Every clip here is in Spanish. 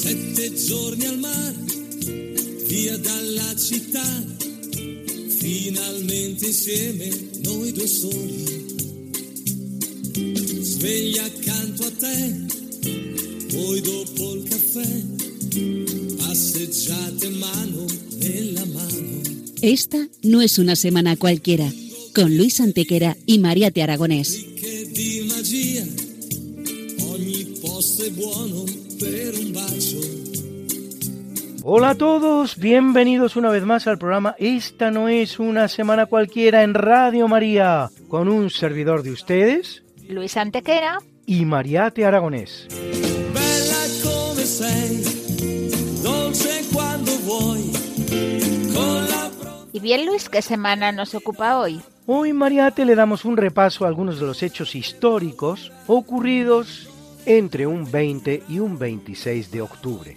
Sette giorni al mare, via dalla città, finalmente insieme noi due soli. Sveglia accanto a te, poi dopo il caffè, passeggiate mano nella mano. Esta no es una semana cualquiera, con Luis Antequera y Mariate Aragonés. Hola a todos, bienvenidos una vez más al programa Esta no es una semana cualquiera en Radio María, con un servidor de ustedes Luis Antequera. y Mariate Aragonés. Bella come sei, dolce quando vuoi, con la pro- Y bien, Luis, ¿qué semana nos ocupa hoy? Hoy Mariate le damos un repaso a algunos de los hechos históricos ocurridos entre un 20 y un 26 de octubre.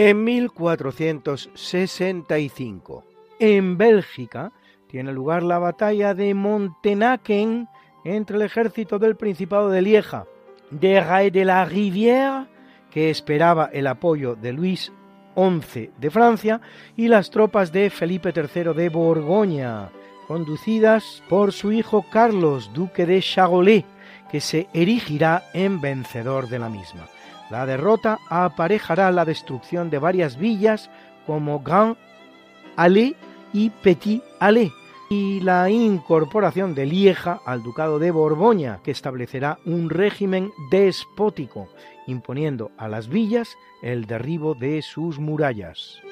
En 1465, en Bélgica, tiene lugar la batalla de Montenaken entre el ejército del Principado de Lieja, de Ray de la Rivière, que esperaba el apoyo de Luis XI de Francia, y las tropas de Felipe III de Borgoña, conducidas por su hijo Carlos, duque de Charolais, que se erigirá en vencedor de la misma. La derrota aparejará la destrucción de varias villas como Grand Allée y Petit Allée y la incorporación de Lieja al ducado de Borgoña, que establecerá un régimen despótico, imponiendo a las villas el derribo de sus murallas.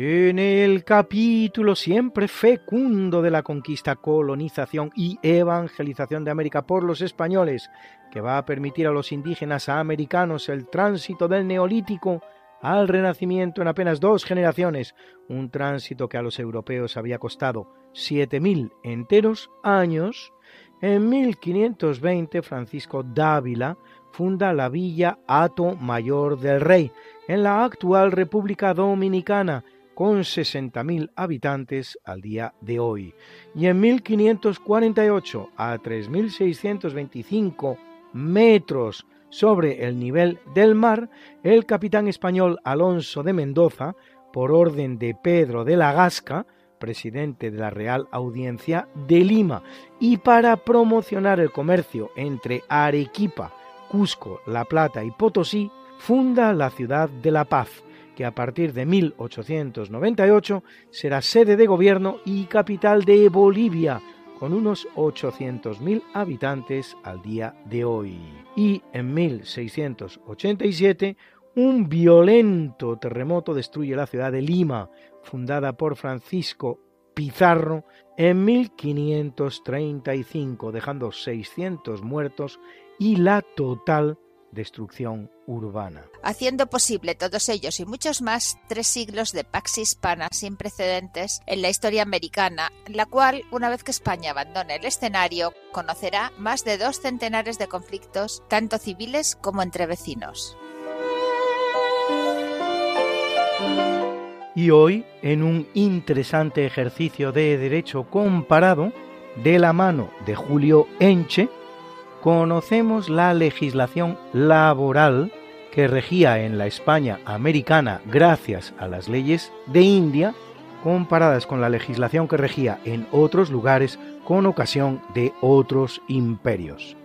En el capítulo siempre fecundo de la conquista, colonización y evangelización de América por los españoles, que va a permitir a los indígenas americanos el tránsito del neolítico al renacimiento en apenas dos generaciones, un tránsito que a los europeos había costado 7.000 enteros años, en 1520 Francisco Dávila funda la villa Hato Mayor del Rey, en la actual República Dominicana, con 60.000 habitantes al día de hoy. Y en 1548, a 3.625 metros sobre el nivel del mar, el capitán español Alonso de Mendoza, por orden de Pedro de la Gasca, presidente de la Real Audiencia de Lima, y para promocionar el comercio entre Arequipa, Cusco, La Plata y Potosí, funda la ciudad de La Paz, que a partir de 1898 será sede de gobierno y capital de Bolivia, con unos 800.000 habitantes al día de hoy. Y en 1687, un violento terremoto destruye la ciudad de Lima, fundada por Francisco Pizarro en 1535, dejando 600 muertos y la total destrucción urbana. Haciendo posible todos ellos y muchos más tres siglos de pax hispana sin precedentes en la historia americana, la cual, una vez que España abandone el escenario, conocerá más de dos centenares de conflictos, tanto civiles como entre vecinos. Y hoy, en un interesante ejercicio de derecho comparado, de la mano de Julio Enche, conocemos la legislación laboral que regía en la España americana gracias a las leyes de India, comparadas con la legislación que regía en otros lugares con ocasión de otros imperios.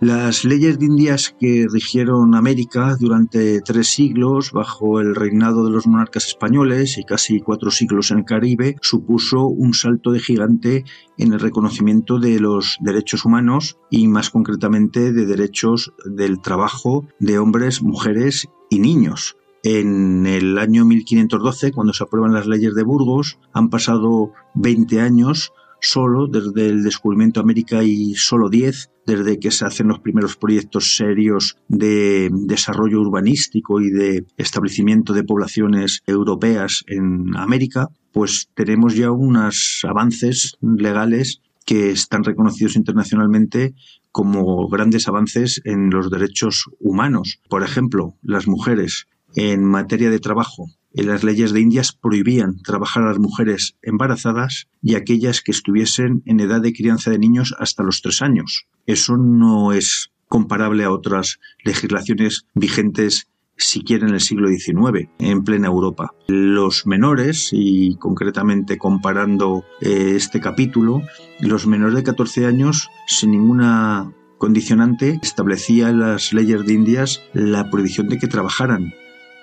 Las leyes de Indias que rigieron América durante tres siglos bajo el reinado de los monarcas españoles y casi cuatro siglos en el Caribe supuso un salto de gigante en el reconocimiento de los derechos humanos y más concretamente de derechos del trabajo de hombres, mujeres y niños. En el año 1512, cuando se aprueban las leyes de Burgos, han pasado 20 años solo desde el descubrimiento de América y solo 10 desde que se hacen los primeros proyectos serios de desarrollo urbanístico y de establecimiento de poblaciones europeas en América, pues tenemos ya unos avances legales que están reconocidos internacionalmente como grandes avances en los derechos humanos. Por ejemplo, las mujeres en materia de trabajo las leyes de Indias prohibían trabajar a las mujeres embarazadas y aquellas que estuviesen en edad de crianza de niños hasta los tres años. Eso no es comparable a otras legislaciones vigentes siquiera en el siglo XIX, en plena Europa. Los menores, y concretamente comparando eh, este capítulo, los menores de 14 años, sin ninguna condicionante, establecía en las leyes de Indias la prohibición de que trabajaran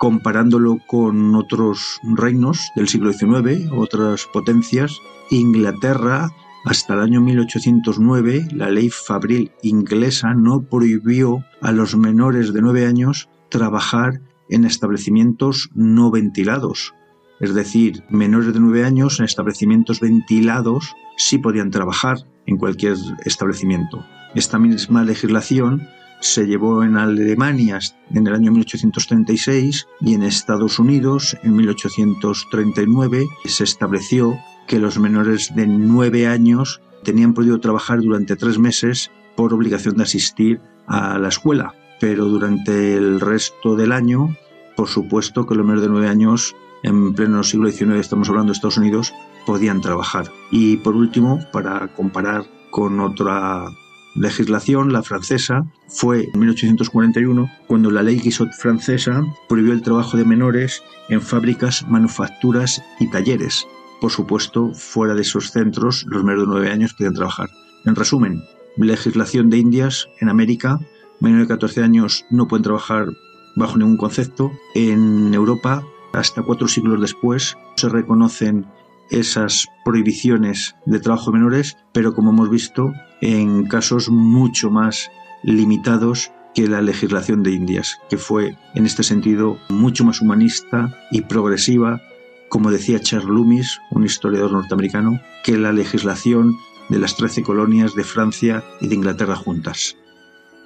comparándolo con otros reinos del siglo XIX, otras potencias, Inglaterra hasta el año 1809 la ley fabril inglesa no prohibió a los menores de 9 años trabajar en establecimientos no ventilados. Es decir, menores de 9 años en establecimientos ventilados sí podían trabajar en cualquier establecimiento. Esta misma legislación se llevó en Alemania en el año 1836 y en Estados Unidos en 1839 se estableció que los menores de 9 años tenían podido trabajar durante tres meses por obligación de asistir a la escuela, pero durante el resto del año, por supuesto que los menores de 9 años, en pleno siglo XIX, estamos hablando de Estados Unidos, podían trabajar. Y por último, para comparar con otra legislación, la francesa, fue en 1841 cuando la ley Guizot francesa prohibió el trabajo de menores en fábricas, manufacturas y talleres. Por supuesto, fuera de esos centros, los menores de nueve años podían trabajar. En resumen, legislación de Indias en América, menores de 14 años no pueden trabajar bajo ningún concepto. En Europa, hasta cuatro siglos después, se reconocen esas prohibiciones de trabajo de menores, pero como hemos visto, en casos mucho más limitados que la legislación de Indias, que fue en este sentido mucho más humanista y progresiva, como decía Charles Loomis, un historiador norteamericano, que la legislación de las trece colonias de Francia y de Inglaterra juntas.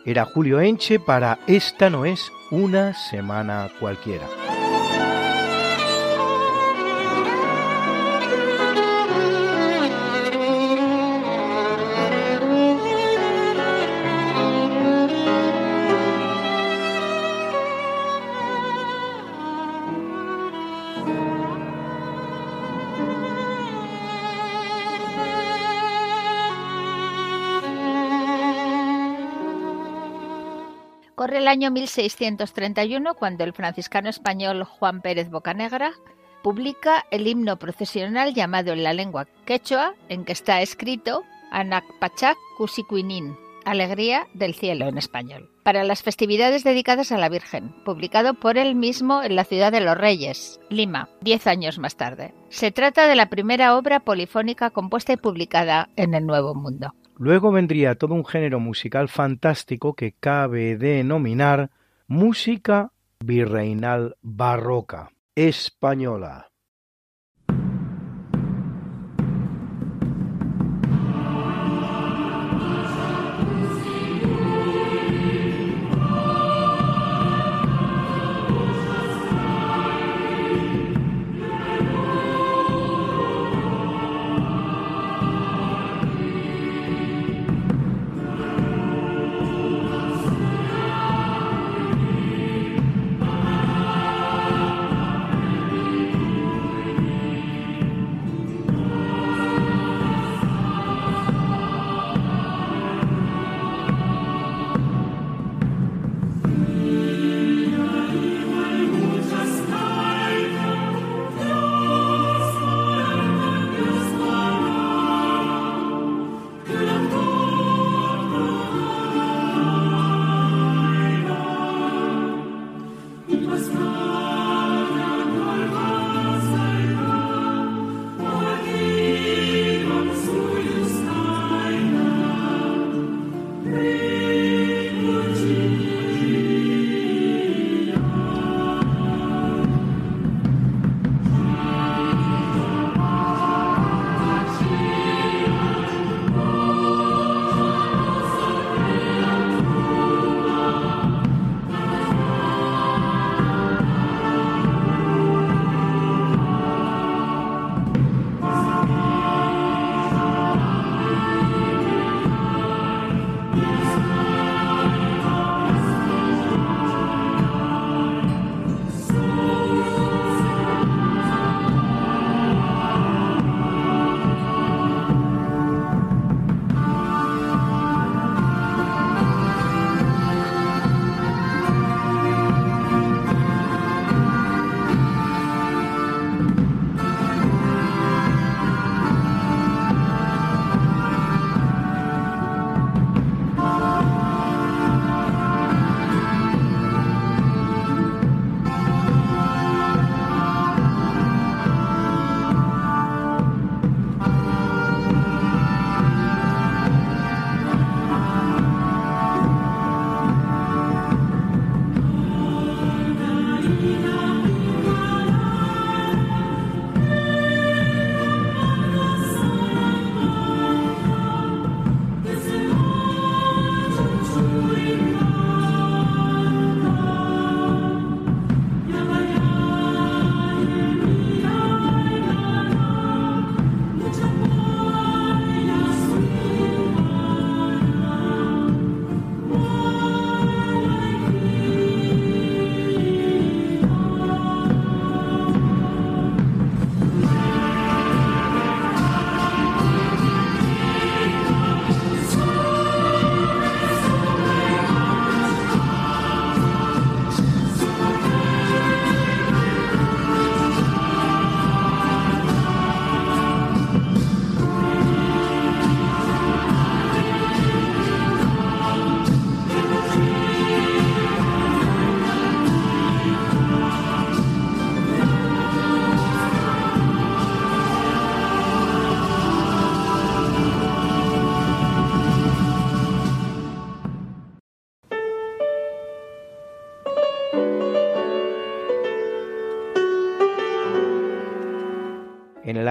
Era Julio Enche para Esta no es una semana cualquiera. Corre el año 1631 cuando el franciscano español Juan Pérez Bocanegra publica el himno procesional llamado en la lengua quechua, en que está escrito Anacpachac Cusicuinin, Alegría del Cielo en español, para las festividades dedicadas a la Virgen, publicado por él mismo en la ciudad de Los Reyes, Lima, diez años más tarde. Se trata de la primera obra polifónica compuesta y publicada en el Nuevo Mundo. Luego vendría todo un género musical fantástico que cabe denominar música virreinal barroca española.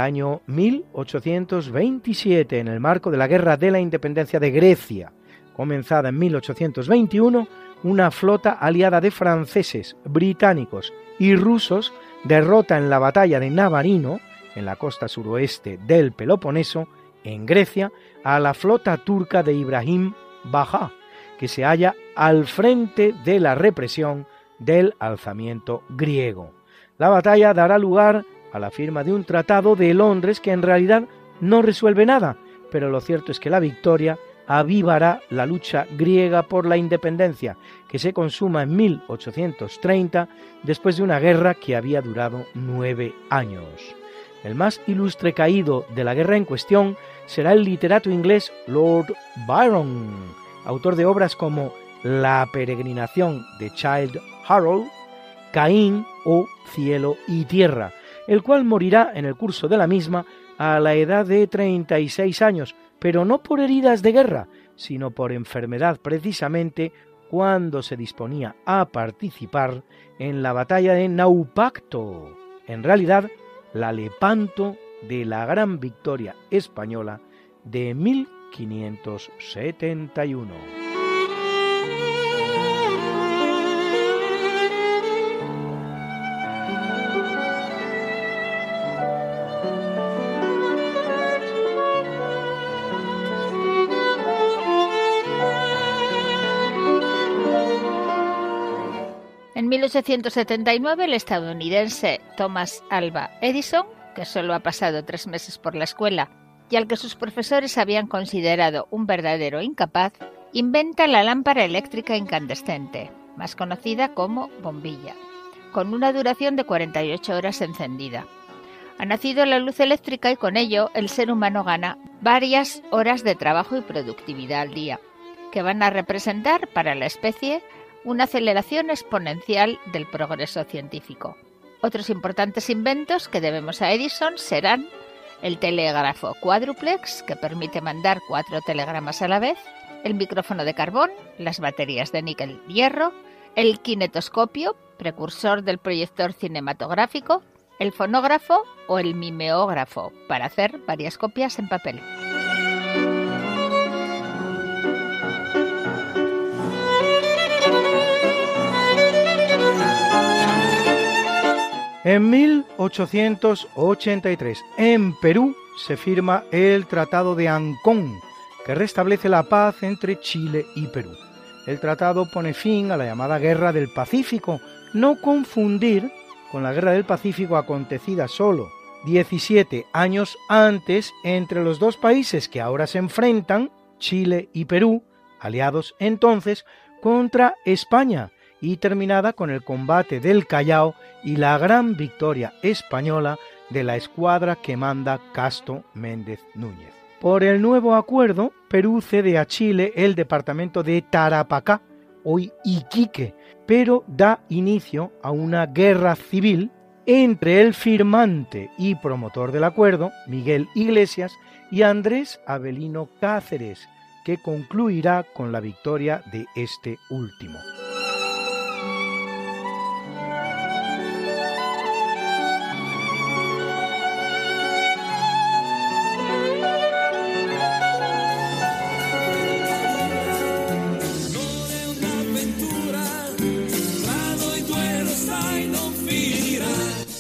Año 1827, en el marco de la Guerra de la Independencia de Grecia, comenzada en 1821, una flota aliada de franceses, británicos y rusos derrota en la batalla de Navarino, en la costa suroeste del Peloponeso, en Grecia, a la flota turca de Ibrahim Baja, que se halla al frente de la represión del alzamiento griego. La batalla dará lugar a la firma de un tratado de Londres que en realidad no resuelve nada, pero lo cierto es que la victoria avivará la lucha griega por la independencia, que se consuma en 1830 después de una guerra que había durado nueve años. El más ilustre caído de la guerra en cuestión será el literato inglés Lord Byron, autor de obras como La peregrinación de Child Harold, Caín o Cielo y Tierra, el cual morirá en el curso de la misma a la edad de 36 años, pero no por heridas de guerra, sino por enfermedad precisamente cuando se disponía a participar en la batalla de Naupacto, en realidad la Lepanto de la gran victoria española de 1571. 1879 el estadounidense Thomas Alva Edison, que solo ha pasado tres meses por la escuela y al que sus profesores habían considerado un verdadero incapaz, inventa la lámpara eléctrica incandescente, más conocida como bombilla, con una duración de 48 horas encendida. Ha nacido la luz eléctrica y con ello el ser humano gana varias horas de trabajo y productividad al día, que van a representar para la especie una aceleración exponencial del progreso científico. Otros importantes inventos que debemos a Edison serán el telégrafo cuádruplex, que permite mandar cuatro telegramas a la vez, el micrófono de carbón, las baterías de níquel-hierro, el kinetoscopio, precursor del proyector cinematográfico, el fonógrafo o el mimeógrafo, para hacer varias copias en papel. En 1883, en Perú, se firma el Tratado de Ancón, que restablece la paz entre Chile y Perú. El tratado pone fin a la llamada Guerra del Pacífico, no confundir con la Guerra del Pacífico acontecida solo 17 años antes entre los dos países que ahora se enfrentan, Chile y Perú, aliados entonces, contra España y terminada con el combate del Callao y la gran victoria española de la escuadra que manda Casto Méndez Núñez. Por el nuevo acuerdo, Perú cede a Chile el departamento de Tarapacá, hoy Iquique, pero da inicio a una guerra civil entre el firmante y promotor del acuerdo, Miguel Iglesias, y Andrés Avelino Cáceres, que concluirá con la victoria de este último.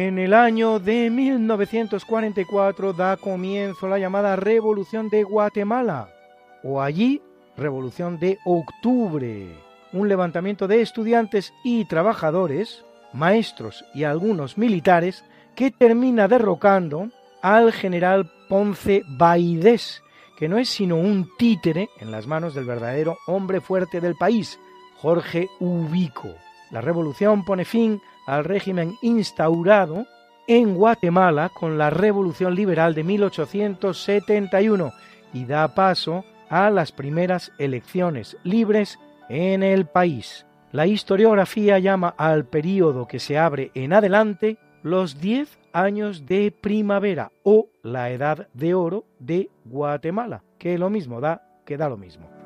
En el año de 1944 da comienzo la llamada Revolución de Guatemala, o allí Revolución de Octubre, un levantamiento de estudiantes y trabajadores, maestros y algunos militares, que termina derrocando al general Ponce Baidés, que no es sino un títere en las manos del verdadero hombre fuerte del país, Jorge Ubico. La revolución pone fin al régimen instaurado en Guatemala con la Revolución Liberal de 1871 y da paso a las primeras elecciones libres en el país. La historiografía llama al período que se abre en adelante los 10 años de primavera o la edad de oro de Guatemala, que lo mismo da que da lo mismo.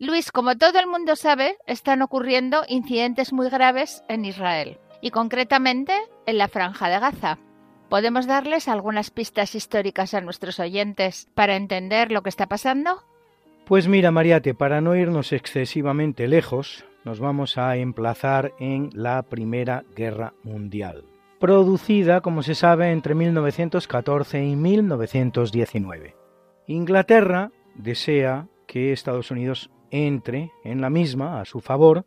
Luis, como todo el mundo sabe, están ocurriendo incidentes muy graves en Israel, y concretamente en la franja de Gaza. ¿Podemos darles algunas pistas históricas a nuestros oyentes para entender lo que está pasando? Pues mira, Mariate, para no irnos excesivamente lejos, nos vamos a emplazar en la Primera Guerra Mundial, producida, como se sabe, entre 1914 y 1919. Inglaterra desea que Estados Unidos entre en la misma a su favor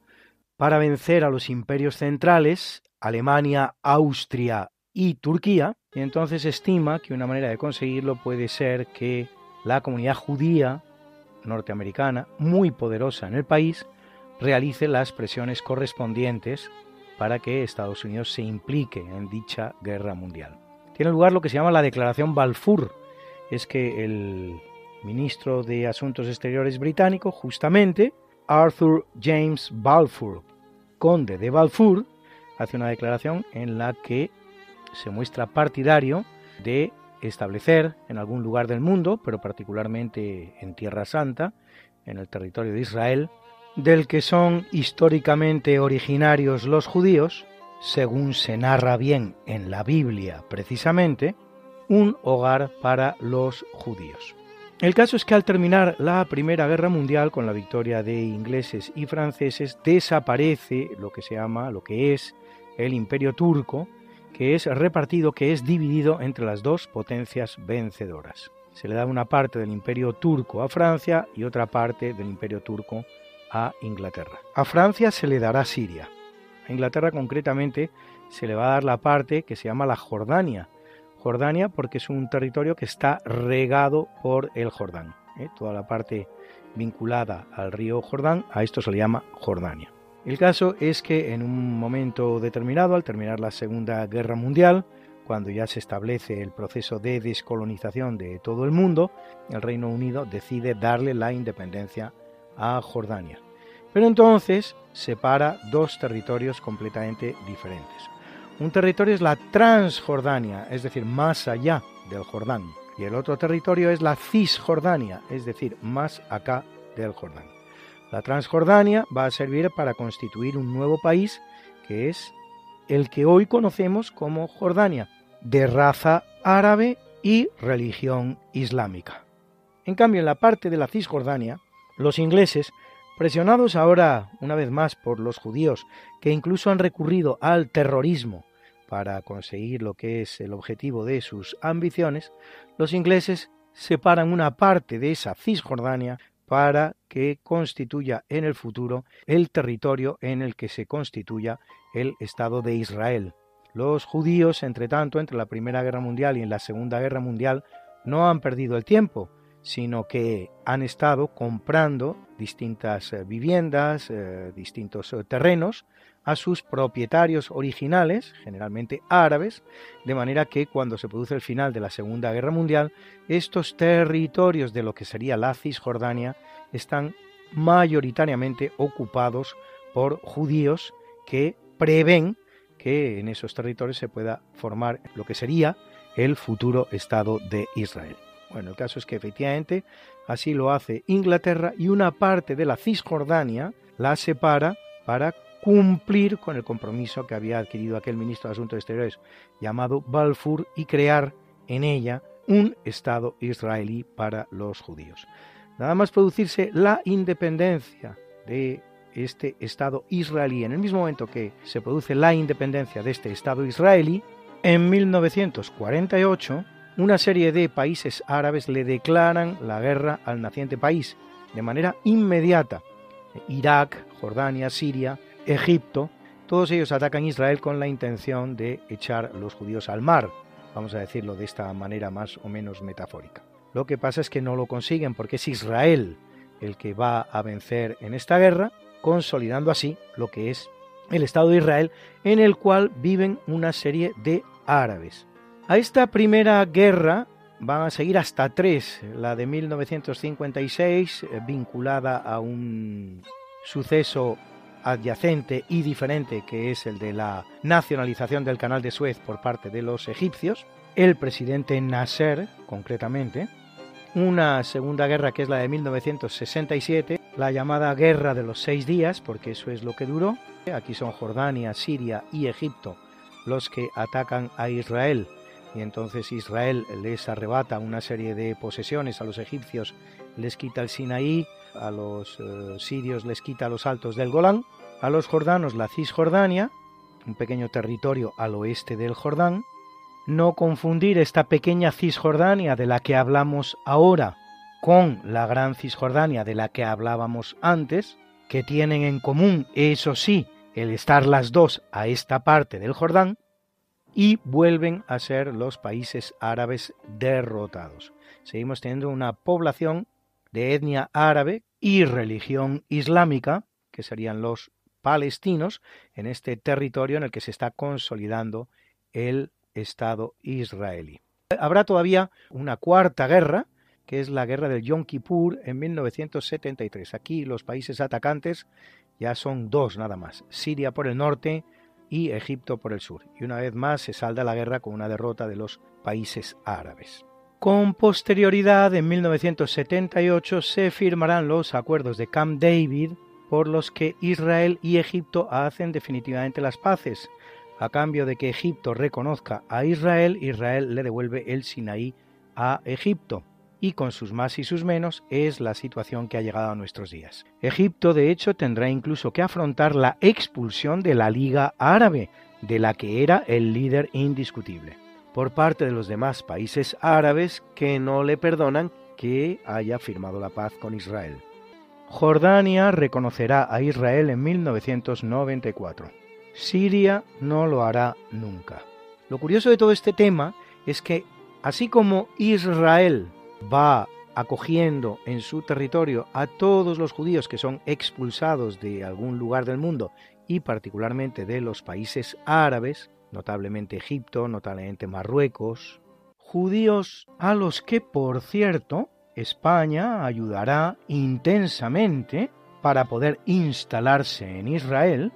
para vencer a los imperios centrales, Alemania, Austria y Turquía, y entonces estima que una manera de conseguirlo puede ser que la comunidad judía norteamericana, muy poderosa en el país, realice las presiones correspondientes para que Estados Unidos se implique en dicha guerra mundial. Tiene lugar lo que se llama la Declaración Balfour, es que el ministro de Asuntos Exteriores británico, justamente, Arthur James Balfour, conde de Balfour, hace una declaración en la que se muestra partidario de establecer en algún lugar del mundo, pero particularmente en Tierra Santa, en el territorio de Israel, del que son históricamente originarios los judíos, según se narra bien en la Biblia precisamente, un hogar para los judíos. El caso es que al terminar la Primera Guerra Mundial con la victoria de ingleses y franceses desaparece lo que se llama, lo que es el Imperio Turco, que es repartido, que es dividido entre las dos potencias vencedoras. Se le da una parte del Imperio Turco a Francia y otra parte del Imperio Turco a Inglaterra. A Francia se le dará Siria. A Inglaterra concretamente se le va a dar la parte que se llama la Jordania, Jordania porque es un territorio que está regado por el Jordán. ¿eh? Toda la parte vinculada al río Jordán, a esto se le llama Jordania. El caso es que en un momento determinado, al terminar la Segunda Guerra Mundial, cuando ya se establece el proceso de descolonización de todo el mundo, el Reino Unido decide darle la independencia a Jordania. Pero entonces separa dos territorios completamente diferentes. Un territorio es la Transjordania, es decir, más allá del Jordán. Y el otro territorio es la Cisjordania, es decir, más acá del Jordán. La Transjordania va a servir para constituir un nuevo país que es el que hoy conocemos como Jordania, de raza árabe y religión islámica. En cambio, en la parte de la Cisjordania, los ingleses, presionados ahora una vez más por los judíos, que incluso han recurrido al terrorismo para conseguir lo que es el objetivo de sus ambiciones, los ingleses separan una parte de esa Cisjordania para que constituya en el futuro el territorio en el que se constituya el Estado de Israel. Los judíos, entre tanto, entre la Primera Guerra Mundial y en la Segunda Guerra Mundial, no han perdido el tiempo, sino que han estado comprando distintas eh, viviendas, eh, distintos eh, terrenos a sus propietarios originales, generalmente árabes, de manera que cuando se produce el final de la Segunda Guerra Mundial, estos territorios de lo que sería la Cisjordania están mayoritariamente ocupados por judíos que prevén que en esos territorios se pueda formar lo que sería el futuro Estado de Israel. Bueno, el caso es que efectivamente así lo hace Inglaterra y una parte de la Cisjordania la separa para cumplir con el compromiso que había adquirido aquel ministro de Asuntos Exteriores llamado Balfour y crear en ella un Estado israelí para los judíos. Nada más producirse la independencia de este Estado israelí, en el mismo momento que se produce la independencia de este Estado israelí, en 1948 una serie de países árabes le declaran la guerra al naciente país de manera inmediata. Irak, Jordania, Siria, Egipto, todos ellos atacan Israel con la intención de echar los judíos al mar, vamos a decirlo de esta manera más o menos metafórica. Lo que pasa es que no lo consiguen porque es Israel el que va a vencer en esta guerra, consolidando así lo que es el Estado de Israel, en el cual viven una serie de árabes. A esta primera guerra van a seguir hasta tres, la de 1956, eh, vinculada a un suceso adyacente y diferente que es el de la nacionalización del canal de Suez por parte de los egipcios, el presidente Nasser concretamente, una segunda guerra que es la de 1967, la llamada Guerra de los Seis Días, porque eso es lo que duró, aquí son Jordania, Siria y Egipto los que atacan a Israel. Y entonces Israel les arrebata una serie de posesiones a los egipcios, les quita el Sinaí, a los eh, sirios les quita los altos del Golán, a los jordanos la Cisjordania, un pequeño territorio al oeste del Jordán, no confundir esta pequeña Cisjordania de la que hablamos ahora con la gran Cisjordania de la que hablábamos antes, que tienen en común, eso sí, el estar las dos a esta parte del Jordán, y vuelven a ser los países árabes derrotados. Seguimos teniendo una población de etnia árabe y religión islámica, que serían los palestinos, en este territorio en el que se está consolidando el Estado israelí. Habrá todavía una cuarta guerra, que es la guerra del Yom Kippur en 1973. Aquí los países atacantes ya son dos nada más, Siria por el norte y Egipto por el sur. Y una vez más se salda la guerra con una derrota de los países árabes. Con posterioridad, en 1978, se firmarán los acuerdos de Camp David por los que Israel y Egipto hacen definitivamente las paces. A cambio de que Egipto reconozca a Israel, Israel le devuelve el Sinaí a Egipto y con sus más y sus menos es la situación que ha llegado a nuestros días. Egipto, de hecho, tendrá incluso que afrontar la expulsión de la Liga Árabe, de la que era el líder indiscutible, por parte de los demás países árabes que no le perdonan que haya firmado la paz con Israel. Jordania reconocerá a Israel en 1994. Siria no lo hará nunca. Lo curioso de todo este tema es que, así como Israel va acogiendo en su territorio a todos los judíos que son expulsados de algún lugar del mundo y particularmente de los países árabes, notablemente Egipto, notablemente Marruecos, judíos a los que, por cierto, España ayudará intensamente para poder instalarse en Israel,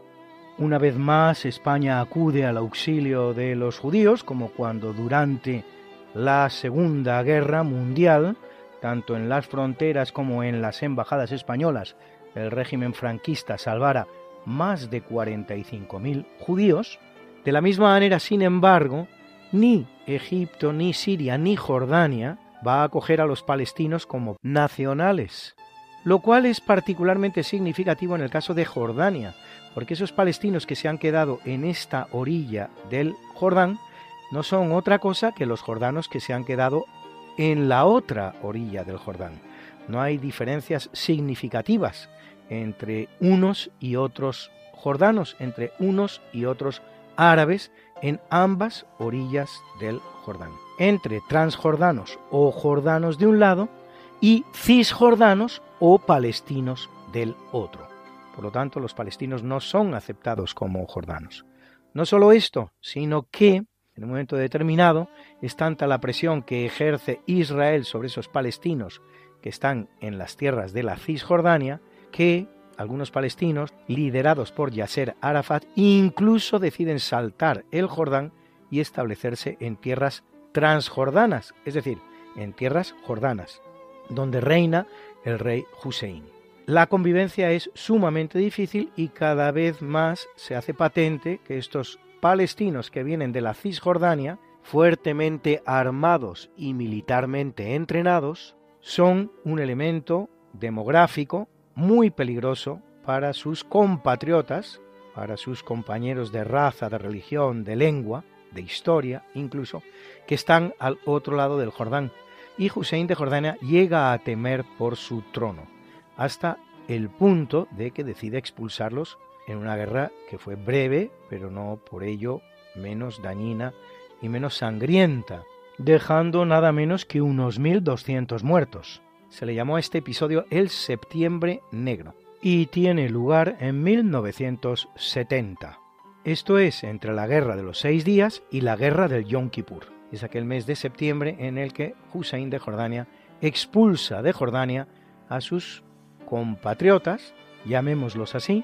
Una vez más, España acude al auxilio de los judíos, como cuando durante la Segunda Guerra Mundial, tanto en las fronteras como en las embajadas españolas, el régimen franquista salvara más de 45.000 judíos. De la misma manera, sin embargo, ni Egipto, ni Siria, ni Jordania va a acoger a los palestinos como nacionales, lo cual es particularmente significativo en el caso de Jordania, porque esos palestinos que se han quedado en esta orilla del Jordán no son otra cosa que los jordanos que se han quedado en la otra orilla del Jordán. No hay diferencias significativas entre unos y otros jordanos, entre unos y otros árabes en ambas orillas del Jordán. Entre transjordanos o jordanos de un lado y cisjordanos o palestinos del otro. Por lo tanto, los palestinos no son aceptados como jordanos. No solo esto, sino que en un momento determinado es tanta la presión que ejerce Israel sobre esos palestinos que están en las tierras de la Cisjordania que algunos palestinos, liderados por Yasser Arafat, incluso deciden saltar el Jordán y establecerse en tierras transjordanas, es decir, en tierras jordanas, donde reina el rey Hussein. La convivencia es sumamente difícil y cada vez más se hace patente que estos palestinos que vienen de la Cisjordania, fuertemente armados y militarmente entrenados, son un elemento demográfico muy peligroso para sus compatriotas, para sus compañeros de raza, de religión, de lengua, de historia incluso, que están al otro lado del Jordán. Y Hussein de Jordania llega a temer por su trono hasta el punto de que decide expulsarlos en una guerra que fue breve, pero no por ello menos dañina y menos sangrienta, dejando nada menos que unos 1.200 muertos. Se le llamó a este episodio el Septiembre Negro y tiene lugar en 1970. Esto es entre la Guerra de los Seis Días y la Guerra del Yom Kippur. Es aquel mes de septiembre en el que Hussein de Jordania expulsa de Jordania a sus compatriotas, llamémoslos así,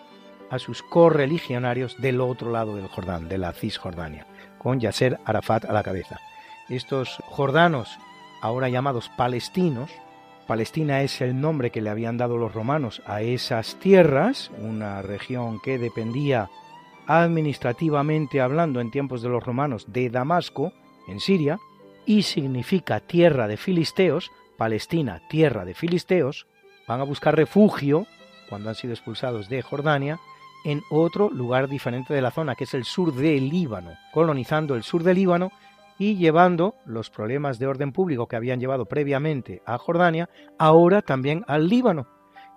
a sus correligionarios del otro lado del Jordán, de la Cisjordania, con Yasser Arafat a la cabeza. Estos jordanos, ahora llamados palestinos, Palestina es el nombre que le habían dado los romanos a esas tierras, una región que dependía administrativamente hablando en tiempos de los romanos de Damasco, en Siria, y significa tierra de filisteos, Palestina, tierra de filisteos, van a buscar refugio, cuando han sido expulsados de Jordania, en otro lugar diferente de la zona, que es el sur del Líbano, colonizando el sur del Líbano y llevando los problemas de orden público que habían llevado previamente a Jordania, ahora también al Líbano,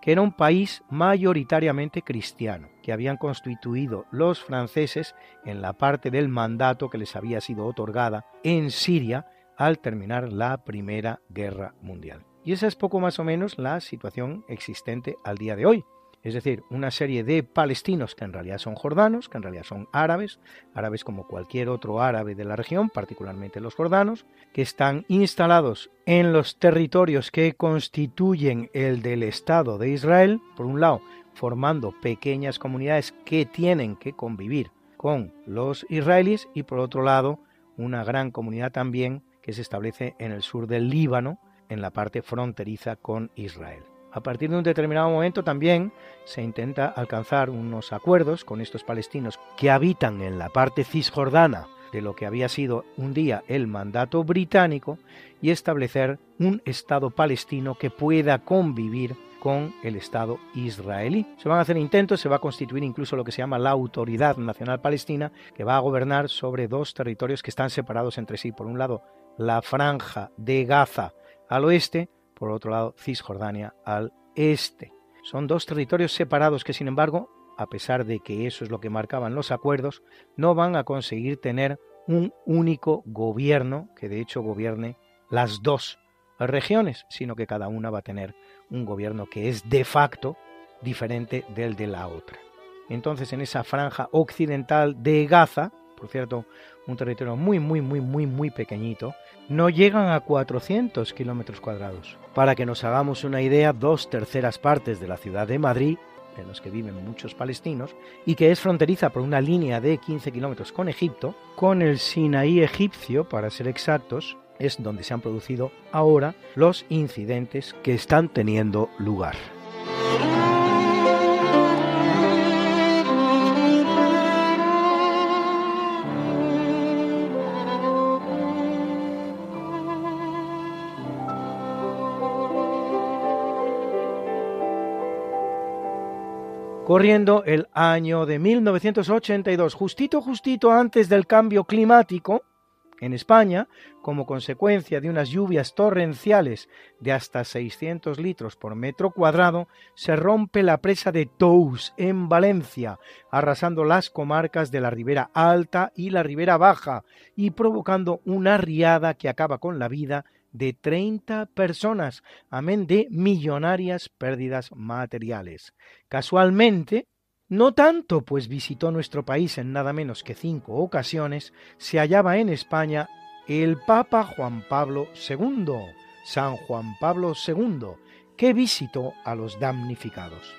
que era un país mayoritariamente cristiano, que habían constituido los franceses en la parte del mandato que les había sido otorgada en Siria al terminar la Primera Guerra Mundial. Y esa es poco más o menos la situación existente al día de hoy. Es decir, una serie de palestinos que en realidad son jordanos, que en realidad son árabes, árabes como cualquier otro árabe de la región, particularmente los jordanos, que están instalados en los territorios que constituyen el del Estado de Israel, por un lado, formando pequeñas comunidades que tienen que convivir con los israelíes y por otro lado, una gran comunidad también que se establece en el sur del Líbano, en la parte fronteriza con Israel. A partir de un determinado momento también se intenta alcanzar unos acuerdos con estos palestinos que habitan en la parte cisjordana de lo que había sido un día el mandato británico y establecer un Estado palestino que pueda convivir con el Estado israelí. Se van a hacer intentos, se va a constituir incluso lo que se llama la Autoridad Nacional Palestina, que va a gobernar sobre dos territorios que están separados entre sí. Por un lado, la franja de Gaza, al oeste, por otro lado Cisjordania al este. Son dos territorios separados que, sin embargo, a pesar de que eso es lo que marcaban los acuerdos, no van a conseguir tener un único gobierno que de hecho gobierne las dos regiones, sino que cada una va a tener un gobierno que es de facto diferente del de la otra. Entonces, en esa franja occidental de Gaza, por cierto, un territorio muy, muy, muy, muy, muy pequeñito, no llegan a 400 kilómetros cuadrados. Para que nos hagamos una idea, dos terceras partes de la ciudad de Madrid en los que viven muchos palestinos, y que es fronteriza por una línea de 15 kilómetros con Egipto, con el Sinaí egipcio, para ser exactos, es donde se han producido ahora los incidentes que están teniendo lugar. Corriendo el año de 1982, justito, justito antes del cambio climático, en España, como consecuencia de unas lluvias torrenciales de hasta 600 litros por metro cuadrado, se rompe la presa de Tous en Valencia, arrasando las comarcas de la Ribera Alta y la Ribera Baja y provocando una riada que acaba con la vida de 30 personas, amén de millonarias pérdidas materiales. Casualmente, no tanto, pues visitó nuestro país en nada menos que cinco ocasiones, se hallaba en España el Papa Juan Pablo II, San Juan Pablo II, que visitó a los damnificados.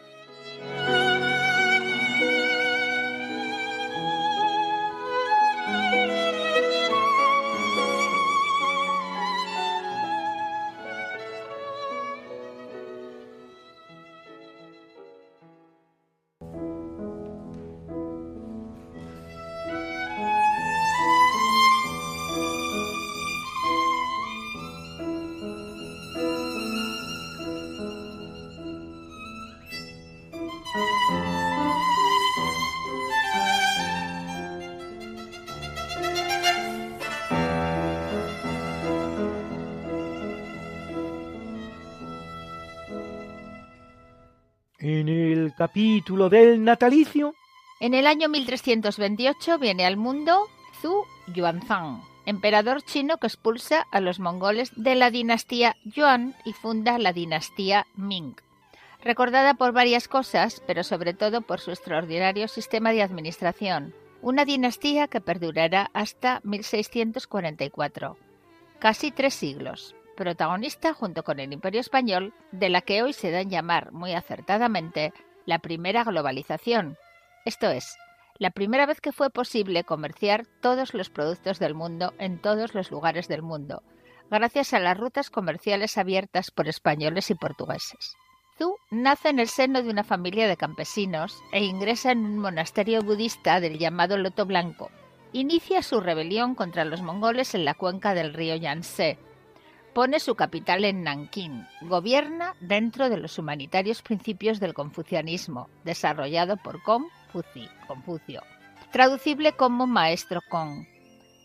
Capítulo del natalicio. En el año 1328 viene al mundo Zhu Yuanzhang, emperador chino que expulsa a los mongoles de la dinastía Yuan y funda la dinastía Ming. Recordada por varias cosas, pero sobre todo por su extraordinario sistema de administración, una dinastía que perdurará hasta 1644, casi tres siglos protagonista junto con el Imperio Español de la que hoy se dan llamar muy acertadamente la primera globalización, esto es, la primera vez que fue posible comerciar todos los productos del mundo en todos los lugares del mundo, gracias a las rutas comerciales abiertas por españoles y portugueses. Zhu nace en el seno de una familia de campesinos e ingresa en un monasterio budista del llamado Loto Blanco. Inicia su rebelión contra los mongoles en la cuenca del río Yangtze, pone su capital en Nankín. Gobierna dentro de los humanitarios principios del confucianismo, desarrollado por Confucio, traducible como Maestro Kong,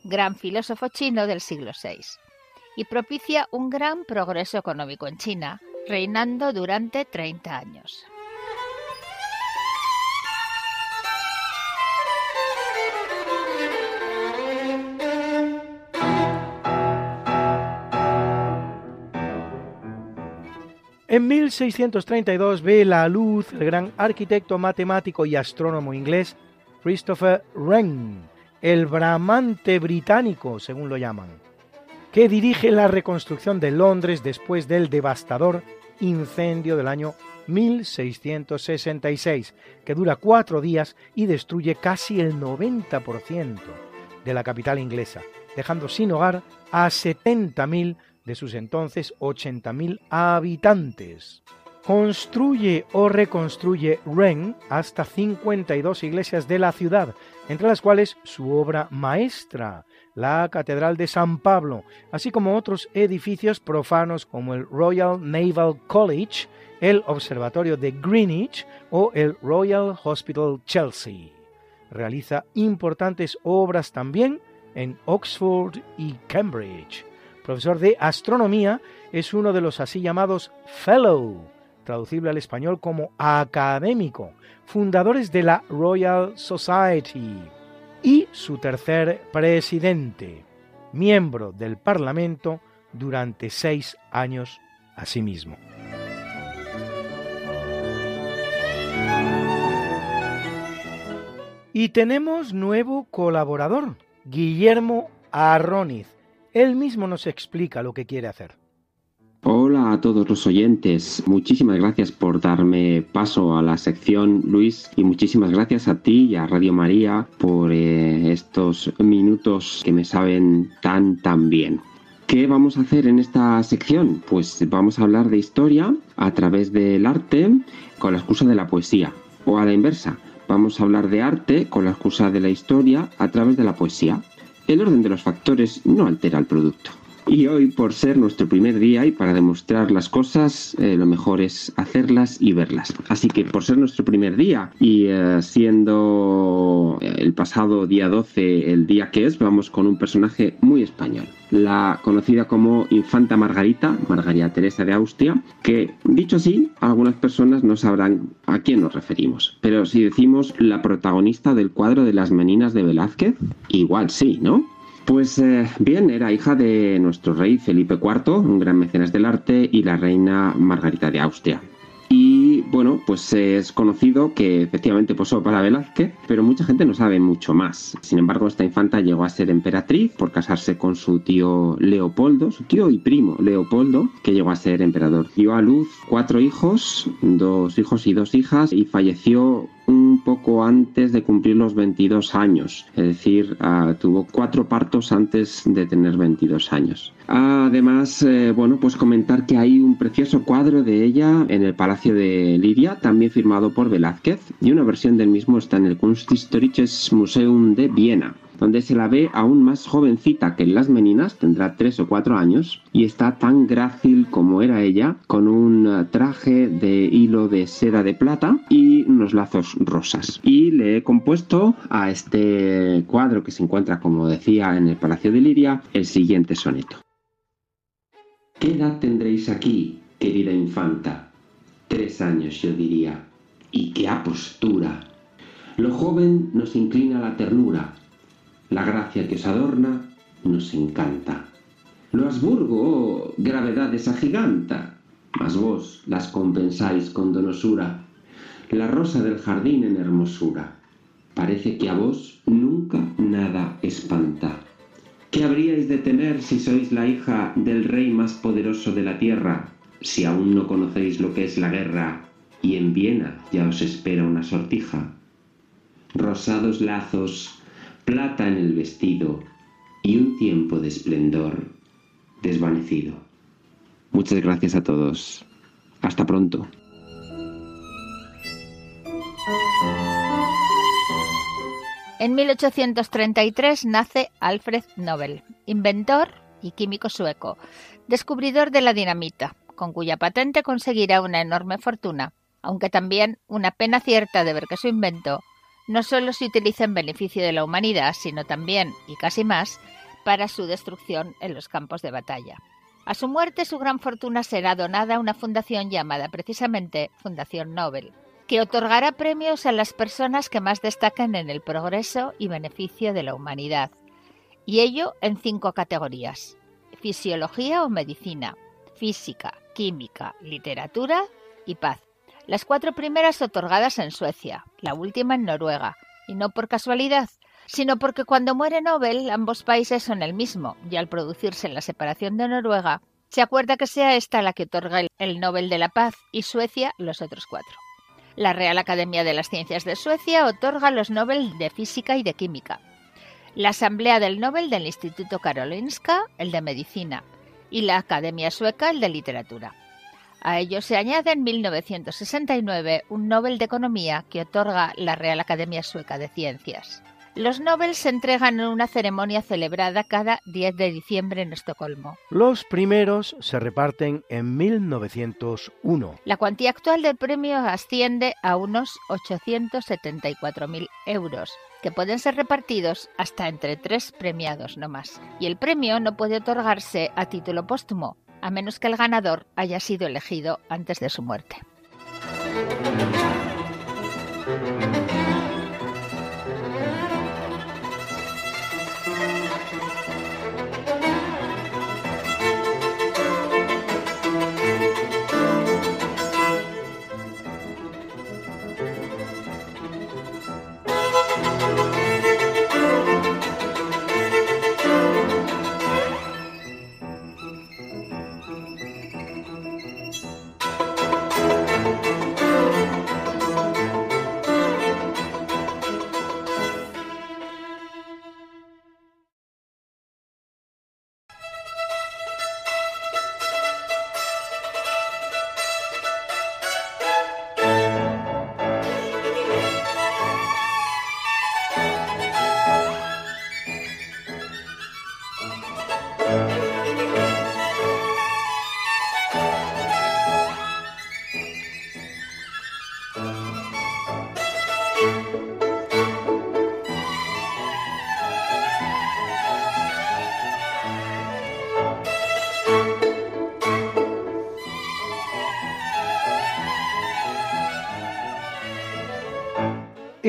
gran filósofo chino del siglo VI, y propicia un gran progreso económico en China, reinando durante 30 años. En 1632 ve la luz el gran arquitecto, matemático y astrónomo inglés Christopher Wren, el bramante británico, según lo llaman, que dirige la reconstrucción de Londres después del devastador incendio del año 1666, que dura cuatro días y destruye casi el 90% de la capital inglesa, dejando sin hogar a 70.000 de sus entonces 80.000 habitantes. Construye o reconstruye Wren hasta 52 iglesias de la ciudad, entre las cuales su obra maestra, la Catedral de San Pablo, así como otros edificios profanos como el Royal Naval College, el Observatorio de Greenwich o el Royal Hospital Chelsea. Realiza importantes obras también en Oxford y Cambridge profesor de astronomía, es uno de los así llamados Fellow, traducible al español como académico, fundadores de la Royal Society, y su tercer presidente, miembro del Parlamento durante seis años asimismo. Y tenemos nuevo colaborador, Guillermo Arroniz, él mismo nos explica lo que quiere hacer. Hola a todos los oyentes, muchísimas gracias por darme paso a la sección Luis y muchísimas gracias a ti y a Radio María por eh, estos minutos que me saben tan tan bien. ¿Qué vamos a hacer en esta sección? Pues vamos a hablar de historia a través del arte con la excusa de la poesía o a la inversa. Vamos a hablar de arte con la excusa de la historia a través de la poesía. El orden de los factores no altera el producto. Y hoy, por ser nuestro primer día y para demostrar las cosas, eh, lo mejor es hacerlas y verlas. Así que por ser nuestro primer día y eh, siendo el pasado día 12 el día que es, vamos con un personaje muy español. La conocida como Infanta Margarita, Margarita Teresa de Austria, que dicho así, algunas personas no sabrán a quién nos referimos. Pero si decimos la protagonista del cuadro de las meninas de Velázquez, igual sí, ¿no? Pues eh, bien, era hija de nuestro rey Felipe IV, un gran mecenas del arte, y la reina Margarita de Austria. Y bueno, pues es conocido que efectivamente posó para Velázquez, pero mucha gente no sabe mucho más. Sin embargo, esta infanta llegó a ser emperatriz por casarse con su tío Leopoldo, su tío y primo Leopoldo, que llegó a ser emperador. Dio a luz cuatro hijos, dos hijos y dos hijas, y falleció un poco antes de cumplir los 22 años, es decir, ah, tuvo cuatro partos antes de tener 22 años. Además, eh, bueno, pues comentar que hay un precioso cuadro de ella en el Palacio de Liria, también firmado por Velázquez, y una versión del mismo está en el Kunsthistorisches Museum de Viena donde se la ve aún más jovencita que en las meninas, tendrá tres o cuatro años, y está tan grácil como era ella, con un eh, traje de hilo de seda de plata y unos lazos rosas. Y le he compuesto a este cuadro que se encuentra, como decía, en el Palacio de Liria, el siguiente soneto. ¿Qué edad tendréis aquí, querida infanta? Tres años, yo diría. Y qué apostura. Lo joven nos inclina a la ternura, la gracia que os adorna nos encanta. Lo Habsburgo, oh, gravedades agiganta, mas vos las compensáis con donosura. La rosa del jardín en hermosura, parece que a vos nunca nada espanta. ¿Qué habríais de temer si sois la hija del rey más poderoso de la tierra, si aún no conocéis lo que es la guerra y en Viena ya os espera una sortija? Rosados lazos, plata en el vestido y un tiempo de esplendor desvanecido. Muchas gracias a todos. Hasta pronto. En 1833 nace Alfred Nobel, inventor y químico sueco, descubridor de la dinamita, con cuya patente conseguirá una enorme fortuna, aunque también una pena cierta de ver que su invento no solo se utiliza en beneficio de la humanidad, sino también, y casi más, para su destrucción en los campos de batalla. A su muerte, su gran fortuna será donada a una fundación llamada precisamente Fundación Nobel, que otorgará premios a las personas que más destacan en el progreso y beneficio de la humanidad, y ello en cinco categorías, fisiología o medicina, física, química, literatura y paz. Las cuatro primeras otorgadas en Suecia, la última en Noruega, y no por casualidad, sino porque cuando muere Nobel ambos países son el mismo, y al producirse la separación de Noruega, se acuerda que sea esta la que otorga el Nobel de la Paz y Suecia los otros cuatro. La Real Academia de las Ciencias de Suecia otorga los Nobel de Física y de Química. La Asamblea del Nobel del Instituto Karolinska, el de Medicina, y la Academia Sueca, el de Literatura. A ello se añade en 1969 un Nobel de Economía que otorga la Real Academia Sueca de Ciencias. Los Nobel se entregan en una ceremonia celebrada cada 10 de diciembre en Estocolmo. Los primeros se reparten en 1901. La cuantía actual del premio asciende a unos 874.000 euros, que pueden ser repartidos hasta entre tres premiados no más. Y el premio no puede otorgarse a título póstumo, a menos que el ganador haya sido elegido antes de su muerte.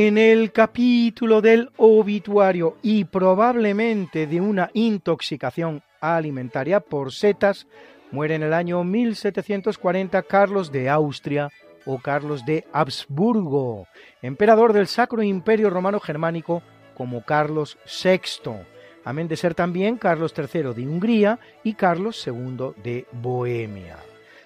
En el capítulo del obituario y probablemente de una intoxicación alimentaria por setas, muere en el año 1740 Carlos de Austria o Carlos de Habsburgo, emperador del Sacro Imperio Romano Germánico como Carlos VI, amén de ser también Carlos III de Hungría y Carlos II de Bohemia.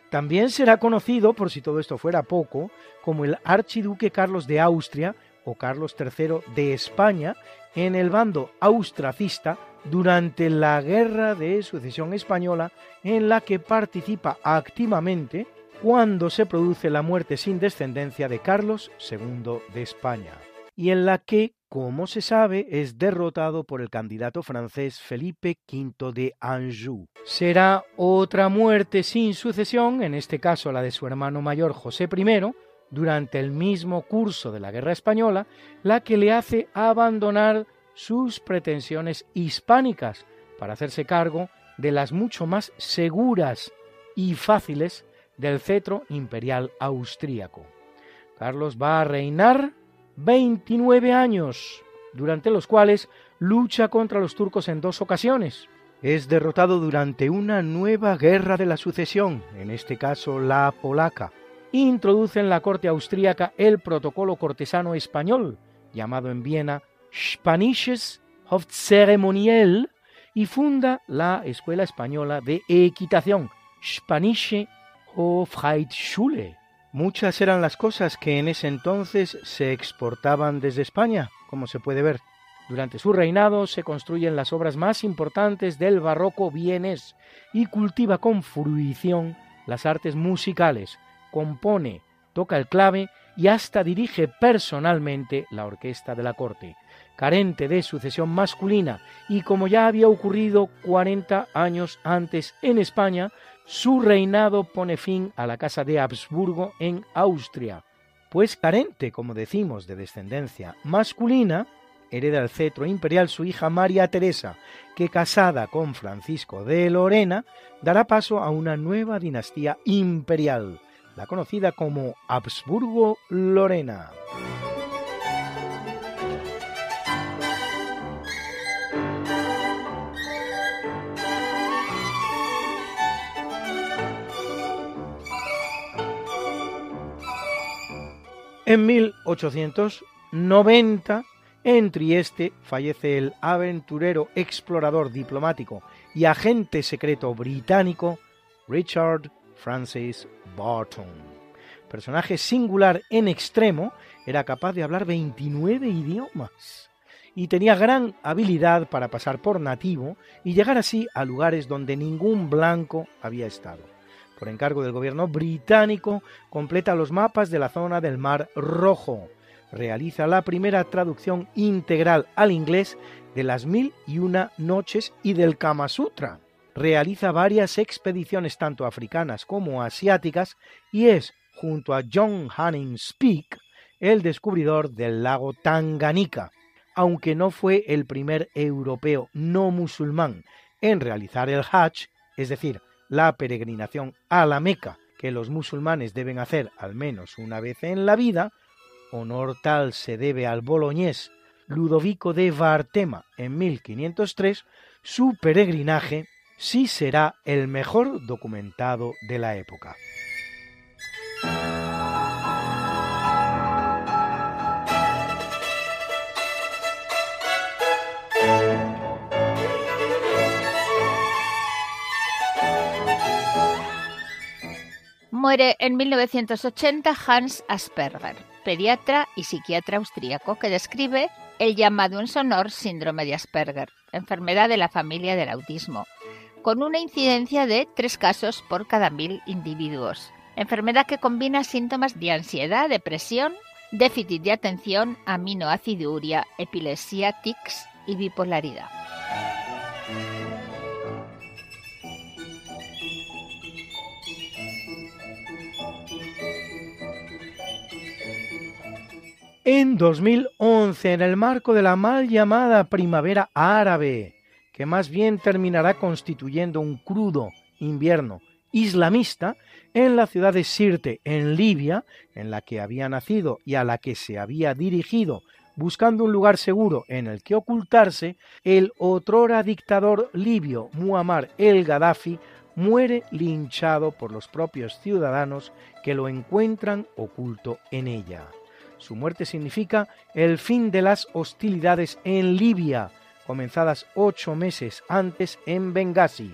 También será conocido, por si todo esto fuera poco, como el archiduque Carlos de Austria o Carlos III de España en el bando austracista durante la Guerra de Sucesión Española en la que participa activamente cuando se produce la muerte sin descendencia de Carlos II de España, y en la que, como se sabe, es derrotado por el candidato francés Felipe V de Anjou. Será otra muerte sin sucesión, en este caso la de su hermano mayor José I, durante el mismo curso de la Guerra Española, la que le hace abandonar sus pretensiones hispánicas para hacerse cargo de las mucho más seguras y fáciles del cetro imperial austríaco. Carlos va a reinar 29 años, durante los cuales lucha contra los turcos en dos ocasiones. Es derrotado durante una nueva guerra de la sucesión, en este caso la polaca. Introduce en la corte austríaca el protocolo cortesano español, llamado en Viena Spanisches Hofzeremoniell, y funda la Escuela Española de Equitación, Spanische Hofreitschule. Muchas eran las cosas que en ese entonces se exportaban desde España, como se puede ver. Durante su reinado se construyen las obras más importantes del barroco vienés y cultiva con fruición las artes musicales, compone, toca el clave y hasta dirige personalmente la orquesta de la corte, carente de sucesión masculina y como ya había ocurrido 40 años antes en España, su reinado pone fin a la casa de Habsburgo en Austria, pues carente, como decimos, de descendencia masculina, hereda el cetro imperial su hija María Teresa, que casada con Francisco de Lorena, dará paso a una nueva dinastía imperial, la conocida como Habsburgo-Lorena. En 1890, en Trieste, fallece el aventurero, explorador diplomático y agente secreto británico Richard Francis Barton. Personaje singular en extremo, era capaz de hablar 29 idiomas y tenía gran habilidad para pasar por nativo y llegar así a lugares donde ningún blanco había estado por encargo del gobierno británico, completa los mapas de la zona del Mar Rojo. Realiza la primera traducción integral al inglés de las Mil y Una Noches y del Kama Sutra. Realiza varias expediciones tanto africanas como asiáticas y es, junto a John Hanning Speke, el descubridor del lago Tanganika, aunque no fue el primer europeo no musulmán en realizar el Hajj, es decir, la peregrinación a la Meca que los musulmanes deben hacer al menos una vez en la vida, honor tal se debe al boloñés Ludovico de Vartema en 1503, su peregrinaje sí será el mejor documentado de la época. Muere en 1980 Hans Asperger, pediatra y psiquiatra austríaco, que describe el llamado en sonor síndrome de Asperger, enfermedad de la familia del autismo, con una incidencia de tres casos por cada mil individuos. Enfermedad que combina síntomas de ansiedad, depresión, déficit de atención, aminoaciduria, epilepsia, tics y bipolaridad. en 2011 en el marco de la mal llamada primavera árabe, que más bien terminará constituyendo un crudo invierno islamista en la ciudad de Sirte, en Libia, en la que había nacido y a la que se había dirigido buscando un lugar seguro en el que ocultarse, el otrora dictador libio Muammar el Gaddafi muere linchado por los propios ciudadanos que lo encuentran oculto en ella. Su muerte significa el fin de las hostilidades en Libia, comenzadas ocho meses antes en Benghazi.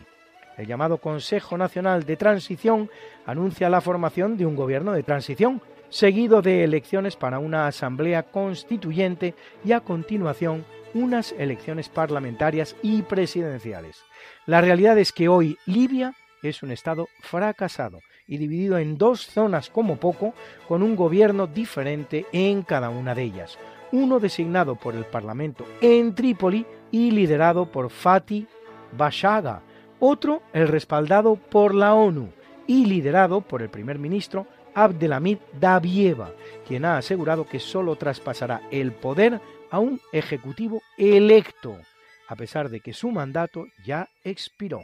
El llamado Consejo Nacional de Transición anuncia la formación de un gobierno de transición, seguido de elecciones para una asamblea constituyente y a continuación unas elecciones parlamentarias y presidenciales. La realidad es que hoy Libia es un Estado fracasado y dividido en dos zonas como poco, con un gobierno diferente en cada una de ellas. Uno designado por el Parlamento en Trípoli y liderado por Fatih Bashaga, otro el respaldado por la ONU y liderado por el primer ministro Abdelhamid Dabieva, quien ha asegurado que solo traspasará el poder a un ejecutivo electo, a pesar de que su mandato ya expiró.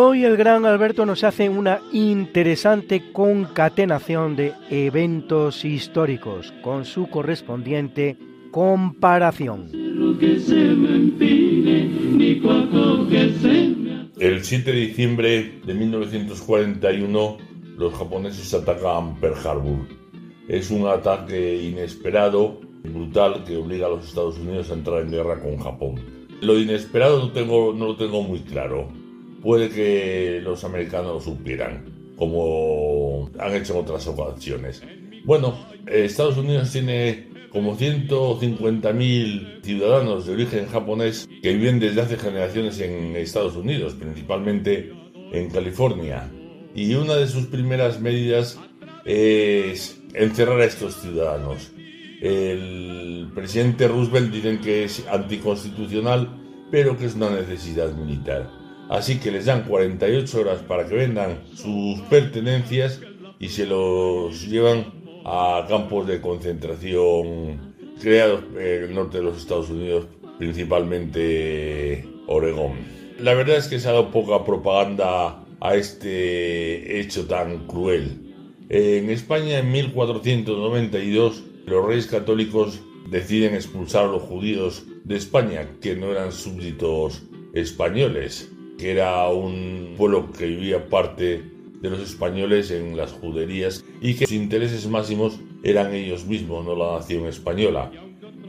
Hoy el gran Alberto nos hace una interesante concatenación de eventos históricos con su correspondiente comparación. El 7 de diciembre de 1941 los japoneses atacan Pearl Harbor. Es un ataque inesperado, brutal, que obliga a los Estados Unidos a entrar en guerra con Japón. Lo inesperado no, tengo, no lo tengo muy claro puede que los americanos lo supieran, como han hecho en otras ocasiones. Bueno, Estados Unidos tiene como 150.000 ciudadanos de origen japonés que viven desde hace generaciones en Estados Unidos, principalmente en California. Y una de sus primeras medidas es encerrar a estos ciudadanos. El presidente Roosevelt dicen que es anticonstitucional, pero que es una necesidad militar. Así que les dan 48 horas para que vendan sus pertenencias y se los llevan a campos de concentración creados en el norte de los Estados Unidos, principalmente Oregón. La verdad es que se ha dado poca propaganda a este hecho tan cruel. En España, en 1492, los reyes católicos deciden expulsar a los judíos de España, que no eran súbditos españoles que era un pueblo que vivía parte de los españoles en las juderías y que sus intereses máximos eran ellos mismos, no la nación española.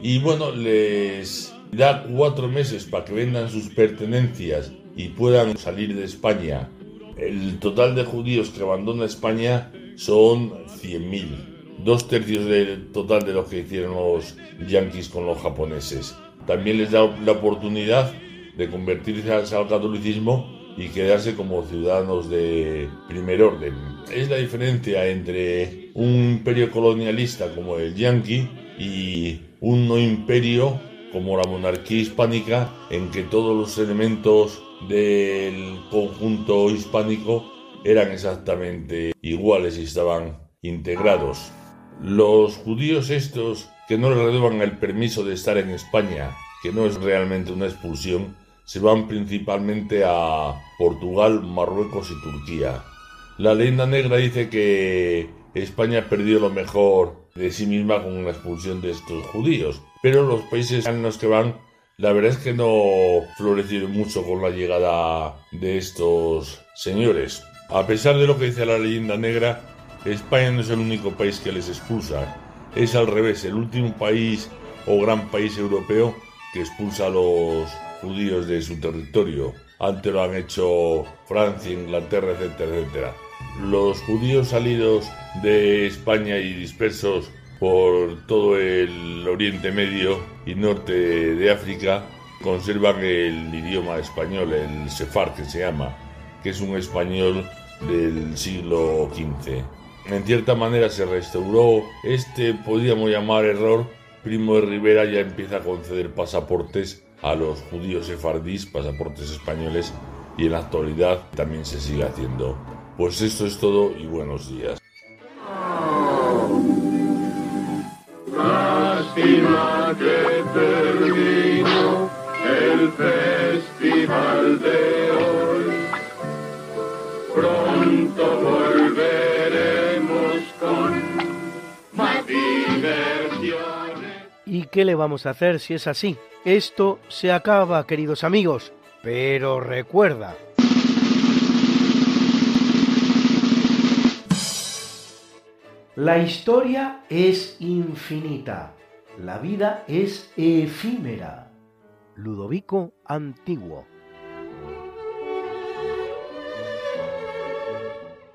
Y bueno, les da cuatro meses para que vendan sus pertenencias y puedan salir de España. El total de judíos que abandona España son 100.000, dos tercios del total de lo que hicieron los yanquis con los japoneses. También les da la oportunidad de convertirse al catolicismo y quedarse como ciudadanos de primer orden. Es la diferencia entre un imperio colonialista como el yanqui y un no imperio como la monarquía hispánica en que todos los elementos del conjunto hispánico eran exactamente iguales y estaban integrados. Los judíos estos que no les renuevan el permiso de estar en España, que no es realmente una expulsión, se van principalmente a Portugal, Marruecos y Turquía. La leyenda negra dice que España perdió lo mejor de sí misma con la expulsión de estos judíos, pero los países en los que van, la verdad es que no florecieron mucho con la llegada de estos señores. A pesar de lo que dice la leyenda negra, España no es el único país que les expulsa. Es al revés, el último país o gran país europeo que expulsa a los judíos de su territorio. Antes lo han hecho Francia, Inglaterra, etcétera, etcétera. Los judíos salidos de España y dispersos por todo el Oriente Medio y norte de África conservan el idioma español, el sefar que se llama, que es un español del siglo XV. En cierta manera se restauró este, podríamos llamar error. Primo de Rivera ya empieza a conceder pasaportes a los judíos sefardís, pasaportes españoles, y en la actualidad también se sigue haciendo. Pues esto es todo y buenos días. Qué le vamos a hacer si es así? Esto se acaba, queridos amigos. Pero recuerda, La historia es infinita, la vida es efímera. Ludovico Antiguo.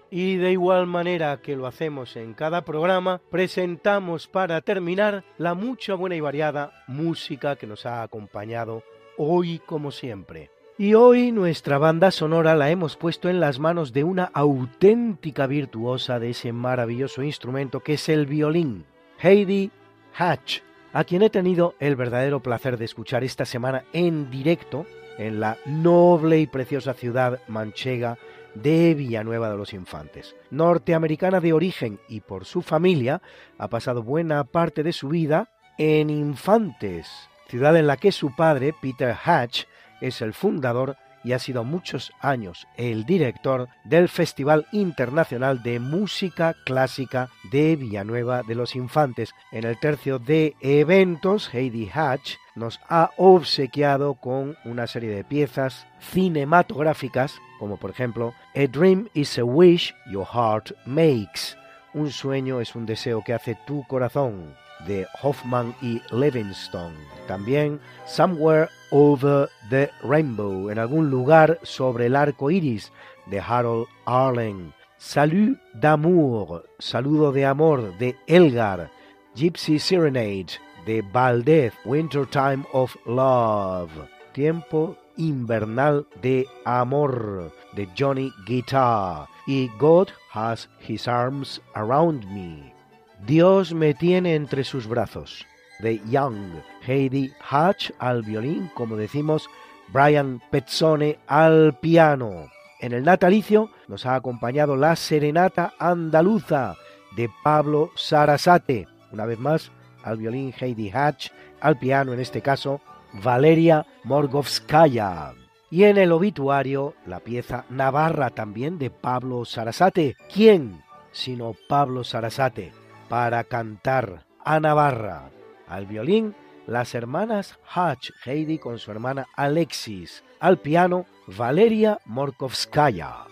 Y de igual manera que lo hacemos en cada programa, presentamos para terminar la mucha buena y variada música que nos ha acompañado hoy como siempre. Y hoy nuestra banda sonora la hemos puesto en las manos de una auténtica virtuosa de ese maravilloso instrumento que es el violín, Heidi Hatch, a quien he tenido el verdadero placer de escuchar esta semana en directo en la noble y preciosa ciudad manchega de Villanueva de los Infantes. Norteamericana de origen y por su familia, ha pasado buena parte de su vida en Infantes, ciudad en la que su padre, Peter Hatch, es el fundador y ha sido muchos años el director del Festival Internacional de Música Clásica de Villanueva de los Infantes. En el tercio de eventos, Heidi Hatch nos ha obsequiado con una serie de piezas cinematográficas, como por ejemplo A Dream is a Wish Your Heart Makes. Un sueño es un deseo que hace tu corazón de Hoffman y Livingston. También Somewhere Over the Rainbow, en algún lugar sobre el arco iris, de Harold Arlen. Salut d'amour, saludo de amor, de Elgar. Gypsy Serenade, de Valdez. Wintertime of Love, tiempo invernal de amor, de Johnny Guitar. Y God has his arms around me. Dios me tiene entre sus brazos de Young, Heidi Hatch al violín, como decimos, Brian Pezzone al piano. En el natalicio nos ha acompañado la serenata andaluza de Pablo Sarasate. Una vez más, al violín Heidi Hatch, al piano en este caso Valeria Morgovskaya. Y en el obituario, la pieza Navarra también de Pablo Sarasate. ¿Quién sino Pablo Sarasate para cantar a Navarra? Al violín, las hermanas Hatch Heidi con su hermana Alexis. Al piano, Valeria Morkovskaya.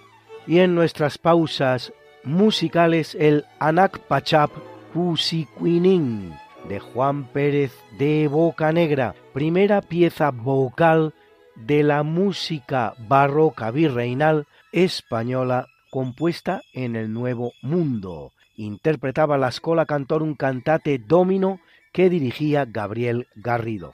Y en nuestras pausas musicales, el Anak Pachap Kusikwinin de Juan Pérez de Boca Negra, primera pieza vocal de la música barroca virreinal española compuesta en el Nuevo Mundo. Interpretaba la Scola Cantorum Cantate Domino que dirigía Gabriel Garrido.